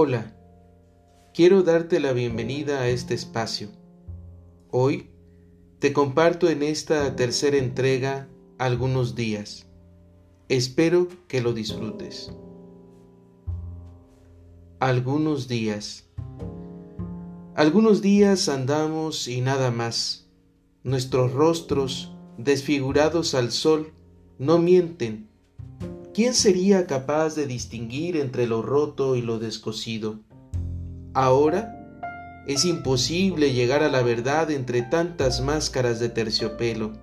Hola, quiero darte la bienvenida a este espacio. Hoy te comparto en esta tercera entrega algunos días. Espero que lo disfrutes. Algunos días. Algunos días andamos y nada más. Nuestros rostros, desfigurados al sol, no mienten ¿Quién sería capaz de distinguir entre lo roto y lo descosido? Ahora es imposible llegar a la verdad entre tantas máscaras de terciopelo.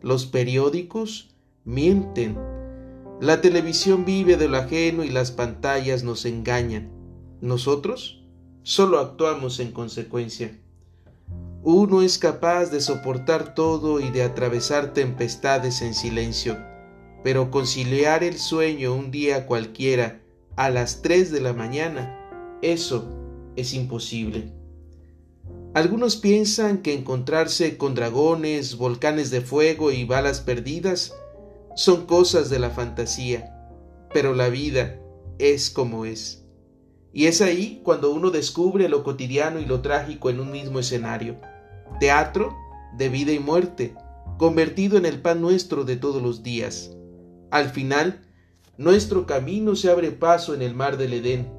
Los periódicos mienten. La televisión vive de lo ajeno y las pantallas nos engañan. Nosotros solo actuamos en consecuencia. Uno es capaz de soportar todo y de atravesar tempestades en silencio pero conciliar el sueño un día cualquiera a las 3 de la mañana, eso es imposible. Algunos piensan que encontrarse con dragones, volcanes de fuego y balas perdidas son cosas de la fantasía, pero la vida es como es. Y es ahí cuando uno descubre lo cotidiano y lo trágico en un mismo escenario. Teatro de vida y muerte, convertido en el pan nuestro de todos los días. Al final, nuestro camino se abre paso en el mar del Edén,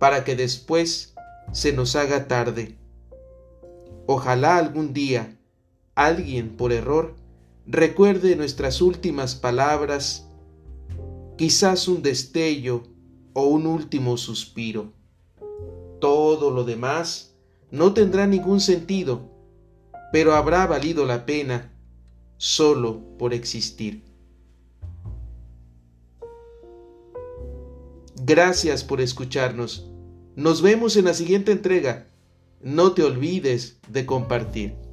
para que después se nos haga tarde. Ojalá algún día alguien, por error, recuerde nuestras últimas palabras, quizás un destello o un último suspiro. Todo lo demás no tendrá ningún sentido, pero habrá valido la pena solo por existir. Gracias por escucharnos. Nos vemos en la siguiente entrega. No te olvides de compartir.